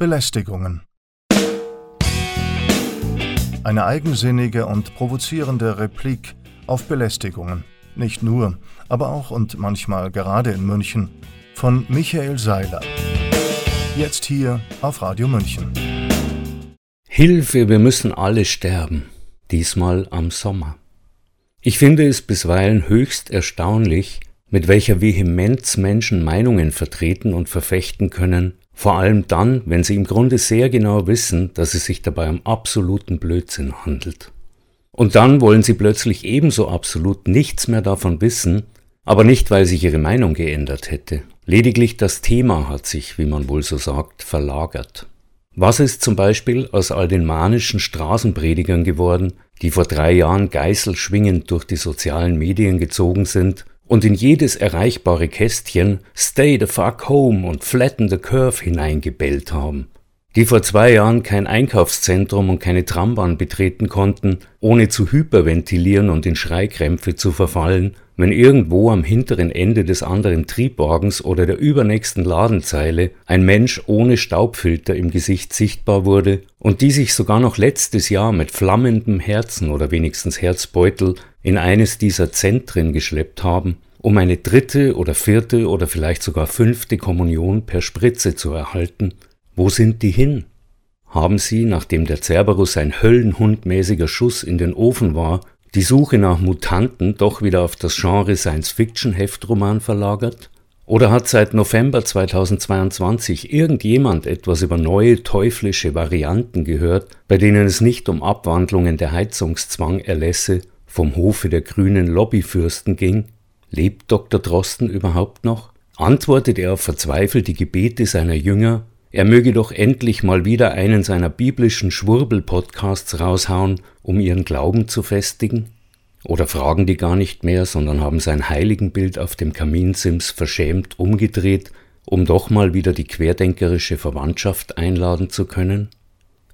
Belästigungen. Eine eigensinnige und provozierende Replik auf Belästigungen. Nicht nur, aber auch und manchmal gerade in München. Von Michael Seiler. Jetzt hier auf Radio München. Hilfe, wir müssen alle sterben. Diesmal am Sommer. Ich finde es bisweilen höchst erstaunlich, mit welcher Vehemenz Menschen Meinungen vertreten und verfechten können, vor allem dann, wenn sie im Grunde sehr genau wissen, dass es sich dabei um absoluten Blödsinn handelt. Und dann wollen sie plötzlich ebenso absolut nichts mehr davon wissen, aber nicht, weil sich ihre Meinung geändert hätte. Lediglich das Thema hat sich, wie man wohl so sagt, verlagert. Was ist zum Beispiel aus all den manischen Straßenpredigern geworden, die vor drei Jahren geißelschwingend durch die sozialen Medien gezogen sind und in jedes erreichbare Kästchen Stay the fuck home und Flatten the curve hineingebellt haben, die vor zwei Jahren kein Einkaufszentrum und keine Trambahn betreten konnten, ohne zu hyperventilieren und in Schreikrämpfe zu verfallen, wenn irgendwo am hinteren Ende des anderen Triebwagens oder der übernächsten Ladenzeile ein Mensch ohne Staubfilter im Gesicht sichtbar wurde und die sich sogar noch letztes Jahr mit flammendem Herzen oder wenigstens Herzbeutel in eines dieser Zentren geschleppt haben, um eine dritte oder vierte oder vielleicht sogar fünfte Kommunion per Spritze zu erhalten. Wo sind die hin? Haben sie, nachdem der Cerberus ein höllenhundmäßiger Schuss in den Ofen war, die Suche nach Mutanten doch wieder auf das Genre Science-Fiction-Heftroman verlagert? Oder hat seit November 2022 irgendjemand etwas über neue teuflische Varianten gehört, bei denen es nicht um Abwandlungen der Heizungszwang erlässe, vom Hofe der grünen Lobbyfürsten ging? Lebt Dr. Drosten überhaupt noch? Antwortet er auf verzweifelt die Gebete seiner Jünger, er möge doch endlich mal wieder einen seiner biblischen Schwurbel-Podcasts raushauen, um ihren Glauben zu festigen? Oder fragen die gar nicht mehr, sondern haben sein Heiligenbild auf dem Kaminsims verschämt umgedreht, um doch mal wieder die querdenkerische Verwandtschaft einladen zu können?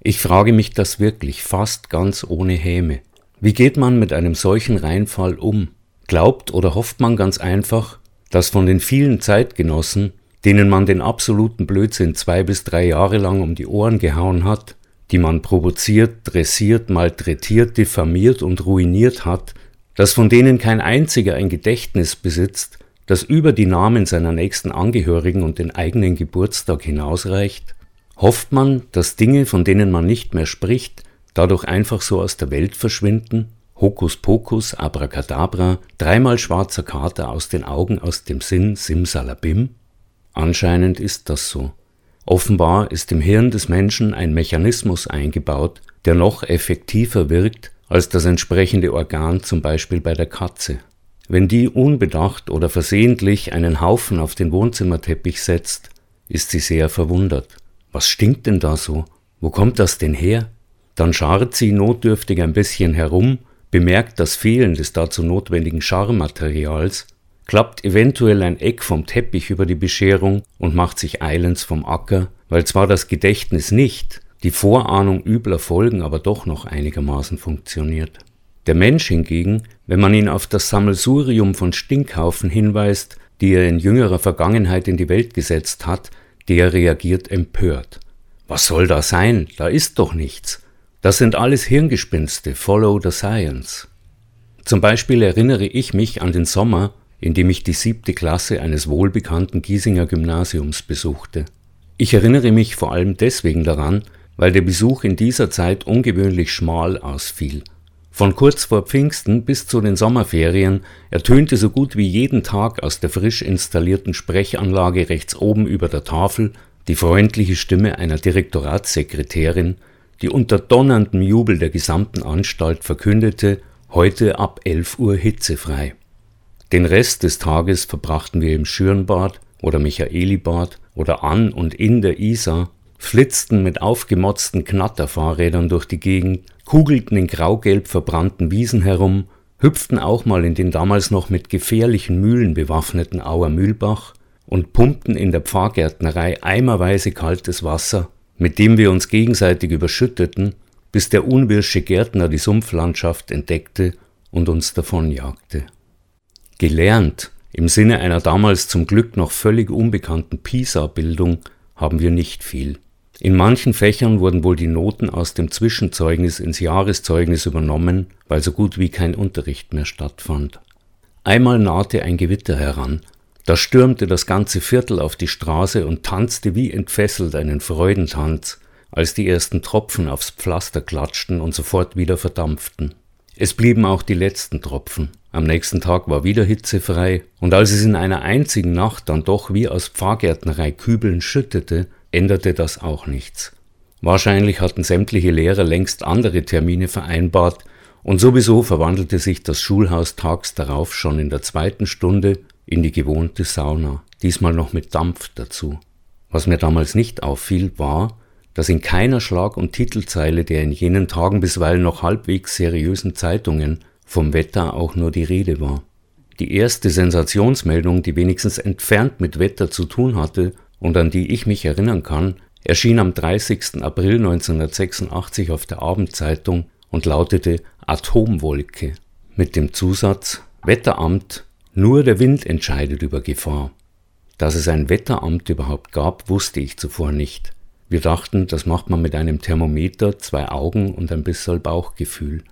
Ich frage mich das wirklich fast ganz ohne Häme. Wie geht man mit einem solchen Reinfall um? Glaubt oder hofft man ganz einfach, dass von den vielen Zeitgenossen, denen man den absoluten Blödsinn zwei bis drei Jahre lang um die Ohren gehauen hat, die man provoziert, dressiert, malträtiert, diffamiert und ruiniert hat, dass von denen kein einziger ein Gedächtnis besitzt, das über die Namen seiner nächsten Angehörigen und den eigenen Geburtstag hinausreicht? Hofft man, dass Dinge, von denen man nicht mehr spricht, dadurch einfach so aus der Welt verschwinden? Hokuspokus, Abracadabra, dreimal schwarzer Kater aus den Augen, aus dem Sinn, Simsalabim? Anscheinend ist das so. Offenbar ist im Hirn des Menschen ein Mechanismus eingebaut, der noch effektiver wirkt als das entsprechende Organ zum Beispiel bei der Katze. Wenn die unbedacht oder versehentlich einen Haufen auf den Wohnzimmerteppich setzt, ist sie sehr verwundert. Was stinkt denn da so? Wo kommt das denn her? Dann scharrt sie notdürftig ein bisschen herum, bemerkt das Fehlen des dazu notwendigen Scharmaterials, klappt eventuell ein Eck vom Teppich über die Bescherung und macht sich eilends vom Acker, weil zwar das Gedächtnis nicht, die Vorahnung übler Folgen aber doch noch einigermaßen funktioniert. Der Mensch hingegen, wenn man ihn auf das Sammelsurium von Stinkhaufen hinweist, die er in jüngerer Vergangenheit in die Welt gesetzt hat, der reagiert empört. Was soll da sein? Da ist doch nichts. Das sind alles Hirngespinste, follow the science. Zum Beispiel erinnere ich mich an den Sommer, in dem ich die siebte Klasse eines wohlbekannten Giesinger Gymnasiums besuchte. Ich erinnere mich vor allem deswegen daran, weil der Besuch in dieser Zeit ungewöhnlich schmal ausfiel. Von kurz vor Pfingsten bis zu den Sommerferien ertönte so gut wie jeden Tag aus der frisch installierten Sprechanlage rechts oben über der Tafel die freundliche Stimme einer Direktoratssekretärin, die unter donnerndem Jubel der gesamten Anstalt verkündete, heute ab 11 Uhr hitzefrei. Den Rest des Tages verbrachten wir im Schürnbad oder Michaelibad oder an und in der Isar, flitzten mit aufgemotzten Knatterfahrrädern durch die Gegend, kugelten in graugelb verbrannten Wiesen herum, hüpften auch mal in den damals noch mit gefährlichen Mühlen bewaffneten Auer Mühlbach und pumpten in der Pfarrgärtnerei eimerweise kaltes Wasser mit dem wir uns gegenseitig überschütteten, bis der unwirsche Gärtner die Sumpflandschaft entdeckte und uns davonjagte. Gelernt im Sinne einer damals zum Glück noch völlig unbekannten PISA-Bildung haben wir nicht viel. In manchen Fächern wurden wohl die Noten aus dem Zwischenzeugnis ins Jahreszeugnis übernommen, weil so gut wie kein Unterricht mehr stattfand. Einmal nahte ein Gewitter heran, da stürmte das ganze Viertel auf die Straße und tanzte wie entfesselt einen Freudentanz, als die ersten Tropfen aufs Pflaster klatschten und sofort wieder verdampften. Es blieben auch die letzten Tropfen. Am nächsten Tag war wieder hitzefrei, und als es in einer einzigen Nacht dann doch wie aus Pfarrgärtnerei Kübeln schüttete, änderte das auch nichts. Wahrscheinlich hatten sämtliche Lehrer längst andere Termine vereinbart, und sowieso verwandelte sich das Schulhaus tags darauf schon in der zweiten Stunde in die gewohnte Sauna, diesmal noch mit Dampf dazu. Was mir damals nicht auffiel, war, dass in keiner Schlag- und Titelzeile der in jenen Tagen bisweilen noch halbwegs seriösen Zeitungen vom Wetter auch nur die Rede war. Die erste Sensationsmeldung, die wenigstens entfernt mit Wetter zu tun hatte und an die ich mich erinnern kann, erschien am 30. April 1986 auf der Abendzeitung und lautete Atomwolke mit dem Zusatz Wetteramt nur der Wind entscheidet über Gefahr. Dass es ein Wetteramt überhaupt gab, wusste ich zuvor nicht. Wir dachten, das macht man mit einem Thermometer, zwei Augen und ein bisschen Bauchgefühl.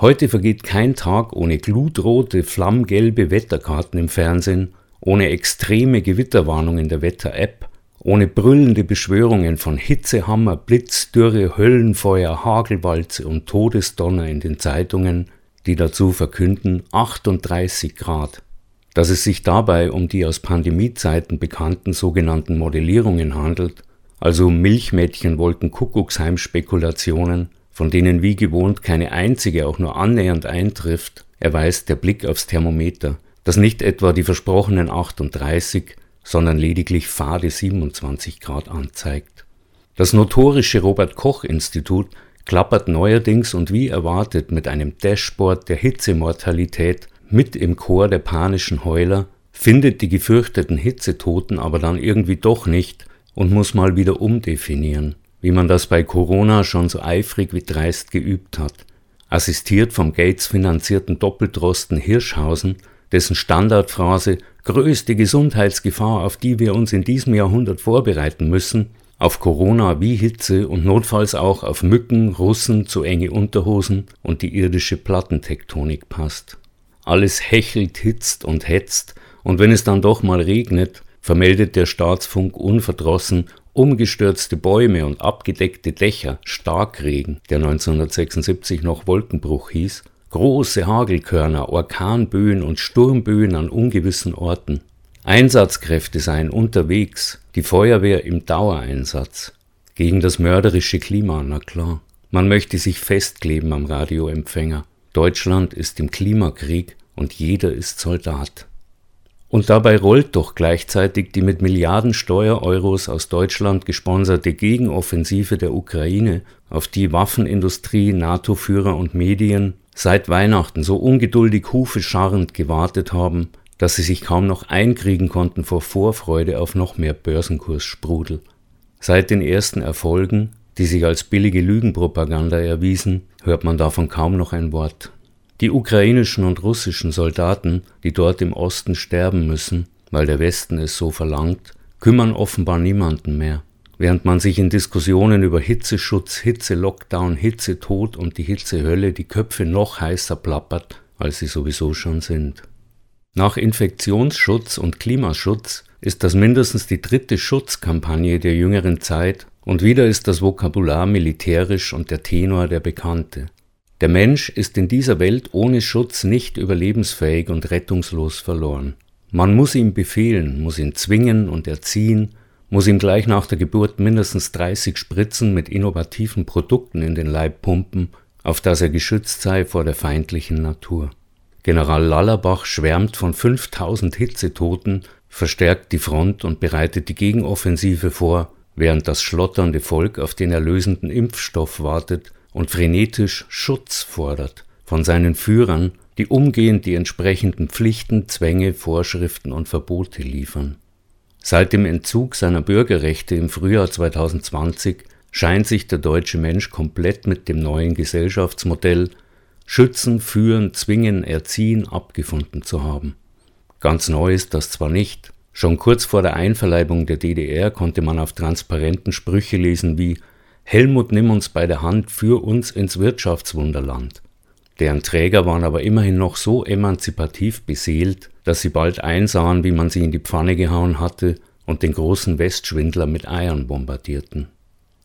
Heute vergeht kein Tag ohne glutrote, flammgelbe Wetterkarten im Fernsehen, ohne extreme Gewitterwarnungen der Wetter-App, ohne brüllende Beschwörungen von Hitzehammer, Blitz, Dürre, Höllenfeuer, Hagelwalze und Todesdonner in den Zeitungen, die dazu verkünden 38 Grad. Dass es sich dabei um die aus Pandemiezeiten bekannten sogenannten Modellierungen handelt, also Milchmädchen-Wolken-Kuckucksheim-Spekulationen, von denen wie gewohnt keine einzige auch nur annähernd eintrifft, erweist der Blick aufs Thermometer, das nicht etwa die versprochenen 38, sondern lediglich fade 27 Grad anzeigt. Das notorische Robert Koch Institut klappert neuerdings und wie erwartet mit einem Dashboard der Hitzemortalität mit im Chor der panischen Heuler, findet die gefürchteten Hitzetoten aber dann irgendwie doch nicht und muss mal wieder umdefinieren, wie man das bei Corona schon so eifrig wie dreist geübt hat. Assistiert vom Gates finanzierten Doppeldrosten Hirschhausen, dessen Standardphrase größte Gesundheitsgefahr, auf die wir uns in diesem Jahrhundert vorbereiten müssen, auf Corona wie Hitze und notfalls auch auf Mücken, Russen, zu enge Unterhosen und die irdische Plattentektonik passt. Alles hechelt, hitzt und hetzt, und wenn es dann doch mal regnet, vermeldet der Staatsfunk unverdrossen umgestürzte Bäume und abgedeckte Dächer, Starkregen, der 1976 noch Wolkenbruch hieß, große Hagelkörner, Orkanböen und Sturmböen an ungewissen Orten. Einsatzkräfte seien unterwegs, die Feuerwehr im Dauereinsatz. Gegen das mörderische Klima, na klar. Man möchte sich festkleben am Radioempfänger. Deutschland ist im Klimakrieg und jeder ist Soldat. Und dabei rollt doch gleichzeitig die mit Milliarden Steuereuros aus Deutschland gesponserte Gegenoffensive der Ukraine, auf die Waffenindustrie, NATO-Führer und Medien seit Weihnachten so ungeduldig hufescharrend gewartet haben, dass sie sich kaum noch einkriegen konnten vor Vorfreude auf noch mehr Börsenkurssprudel. Seit den ersten Erfolgen, die sich als billige Lügenpropaganda erwiesen, hört man davon kaum noch ein Wort. Die ukrainischen und russischen Soldaten, die dort im Osten sterben müssen, weil der Westen es so verlangt, kümmern offenbar niemanden mehr, während man sich in Diskussionen über Hitzeschutz, Hitze-Lockdown, Hitzetod und die Hitzehölle die Köpfe noch heißer plappert, als sie sowieso schon sind. Nach Infektionsschutz und Klimaschutz ist das mindestens die dritte Schutzkampagne der jüngeren Zeit und wieder ist das Vokabular militärisch und der Tenor der bekannte. Der Mensch ist in dieser Welt ohne Schutz nicht überlebensfähig und rettungslos verloren. Man muss ihm befehlen, muss ihn zwingen und erziehen, muss ihm gleich nach der Geburt mindestens 30 Spritzen mit innovativen Produkten in den Leib pumpen, auf dass er geschützt sei vor der feindlichen Natur. General Lallerbach schwärmt von 5000 Hitzetoten, verstärkt die Front und bereitet die Gegenoffensive vor, während das schlotternde Volk auf den erlösenden Impfstoff wartet und frenetisch Schutz fordert von seinen Führern, die umgehend die entsprechenden Pflichten, Zwänge, Vorschriften und Verbote liefern. Seit dem Entzug seiner Bürgerrechte im Frühjahr 2020 scheint sich der deutsche Mensch komplett mit dem neuen Gesellschaftsmodell Schützen, Führen, Zwingen, Erziehen abgefunden zu haben. Ganz neu ist das zwar nicht, Schon kurz vor der Einverleibung der DDR konnte man auf Transparenten Sprüche lesen wie Helmut nimm uns bei der Hand, für uns ins Wirtschaftswunderland. Deren Träger waren aber immerhin noch so emanzipativ beseelt, dass sie bald einsahen, wie man sie in die Pfanne gehauen hatte und den großen Westschwindler mit Eiern bombardierten.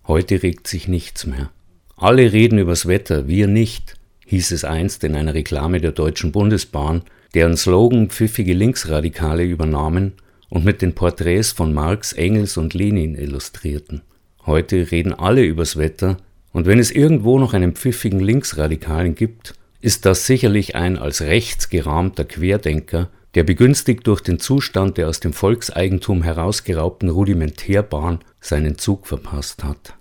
Heute regt sich nichts mehr. Alle reden übers Wetter, wir nicht, hieß es einst in einer Reklame der Deutschen Bundesbahn, deren Slogan pfiffige Linksradikale übernahmen und mit den Porträts von Marx, Engels und Lenin illustrierten. Heute reden alle übers Wetter, und wenn es irgendwo noch einen pfiffigen Linksradikalen gibt, ist das sicherlich ein als rechts gerahmter Querdenker, der begünstigt durch den Zustand der aus dem Volkseigentum herausgeraubten Rudimentärbahn seinen Zug verpasst hat.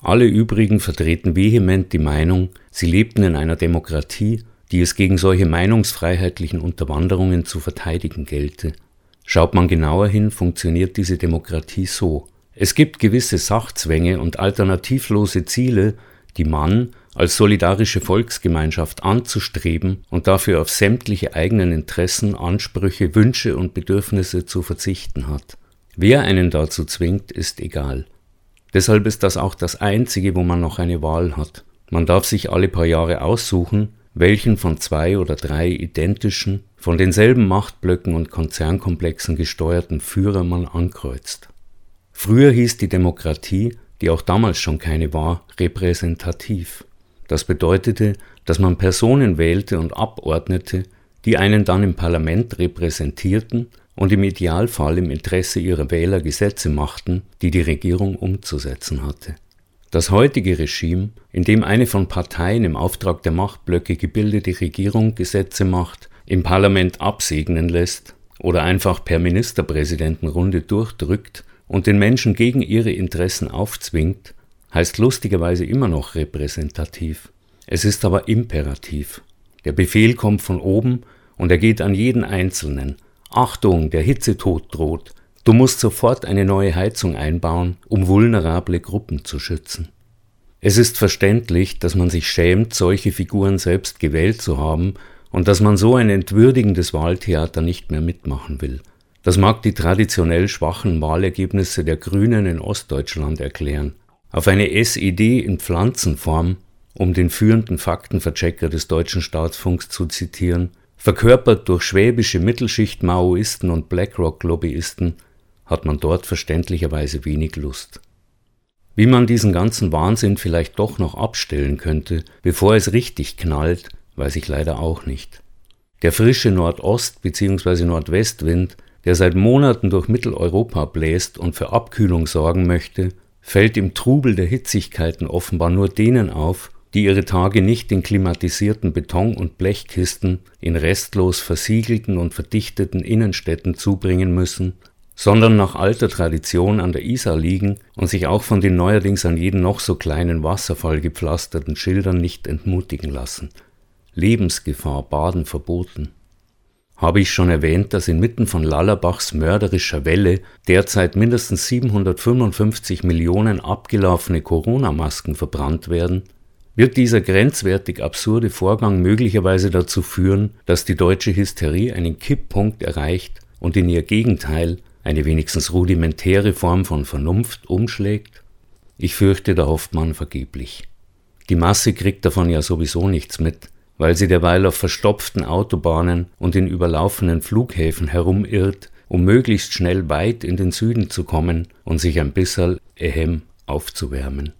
Alle übrigen vertreten vehement die Meinung, sie lebten in einer Demokratie, die es gegen solche meinungsfreiheitlichen Unterwanderungen zu verteidigen gelte. Schaut man genauer hin, funktioniert diese Demokratie so. Es gibt gewisse Sachzwänge und alternativlose Ziele, die man, als solidarische Volksgemeinschaft anzustreben und dafür auf sämtliche eigenen Interessen, Ansprüche, Wünsche und Bedürfnisse zu verzichten hat. Wer einen dazu zwingt, ist egal. Deshalb ist das auch das Einzige, wo man noch eine Wahl hat. Man darf sich alle paar Jahre aussuchen, welchen von zwei oder drei identischen, von denselben Machtblöcken und Konzernkomplexen gesteuerten Führer man ankreuzt. Früher hieß die Demokratie, die auch damals schon keine war, repräsentativ. Das bedeutete, dass man Personen wählte und abordnete, die einen dann im Parlament repräsentierten und im Idealfall im Interesse ihrer Wähler Gesetze machten, die die Regierung umzusetzen hatte. Das heutige Regime, in dem eine von Parteien im Auftrag der Machtblöcke gebildete Regierung Gesetze macht, im Parlament absegnen lässt oder einfach per Ministerpräsidentenrunde durchdrückt und den Menschen gegen ihre Interessen aufzwingt, heißt lustigerweise immer noch repräsentativ. Es ist aber imperativ. Der Befehl kommt von oben und er geht an jeden Einzelnen. Achtung, der Hitzetod droht. Du musst sofort eine neue Heizung einbauen, um vulnerable Gruppen zu schützen. Es ist verständlich, dass man sich schämt, solche Figuren selbst gewählt zu haben und dass man so ein entwürdigendes Wahltheater nicht mehr mitmachen will. Das mag die traditionell schwachen Wahlergebnisse der Grünen in Ostdeutschland erklären auf eine SED in Pflanzenform, um den führenden Faktenverchecker des deutschen Staatsfunks zu zitieren, verkörpert durch schwäbische Mittelschicht-Maoisten und BlackRock-Lobbyisten, hat man dort verständlicherweise wenig Lust. Wie man diesen ganzen Wahnsinn vielleicht doch noch abstellen könnte, bevor es richtig knallt, weiß ich leider auch nicht. Der frische Nordost- bzw. Nordwestwind, der seit Monaten durch Mitteleuropa bläst und für Abkühlung sorgen möchte, fällt im Trubel der Hitzigkeiten offenbar nur denen auf, die ihre Tage nicht in klimatisierten Beton- und Blechkisten in restlos versiegelten und verdichteten Innenstädten zubringen müssen, sondern nach alter Tradition an der Isar liegen und sich auch von den neuerdings an jeden noch so kleinen Wasserfall gepflasterten Schildern nicht entmutigen lassen. Lebensgefahr, Baden verboten. Habe ich schon erwähnt, dass inmitten von Lallerbachs mörderischer Welle derzeit mindestens 755 Millionen abgelaufene Corona-Masken verbrannt werden? Wird dieser grenzwertig absurde Vorgang möglicherweise dazu führen, dass die deutsche Hysterie einen Kipppunkt erreicht und in ihr Gegenteil, eine wenigstens rudimentäre Form von Vernunft, umschlägt? Ich fürchte, da hofft man vergeblich. Die Masse kriegt davon ja sowieso nichts mit, weil sie derweil auf verstopften Autobahnen und in überlaufenen Flughäfen herumirrt, um möglichst schnell weit in den Süden zu kommen und sich ein bisserl ehem aufzuwärmen.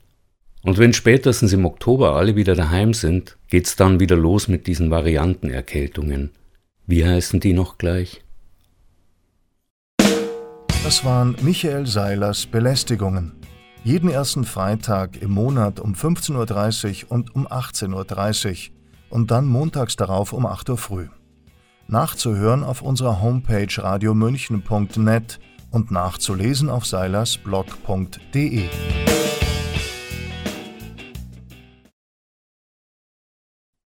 Und wenn spätestens im Oktober alle wieder daheim sind, geht's dann wieder los mit diesen Variantenerkältungen. Wie heißen die noch gleich? Das waren Michael Seilers Belästigungen. Jeden ersten Freitag im Monat um 15.30 Uhr und um 18.30 Uhr und dann montags darauf um 8 Uhr früh. Nachzuhören auf unserer Homepage radiomünchen.net und nachzulesen auf seilersblog.de.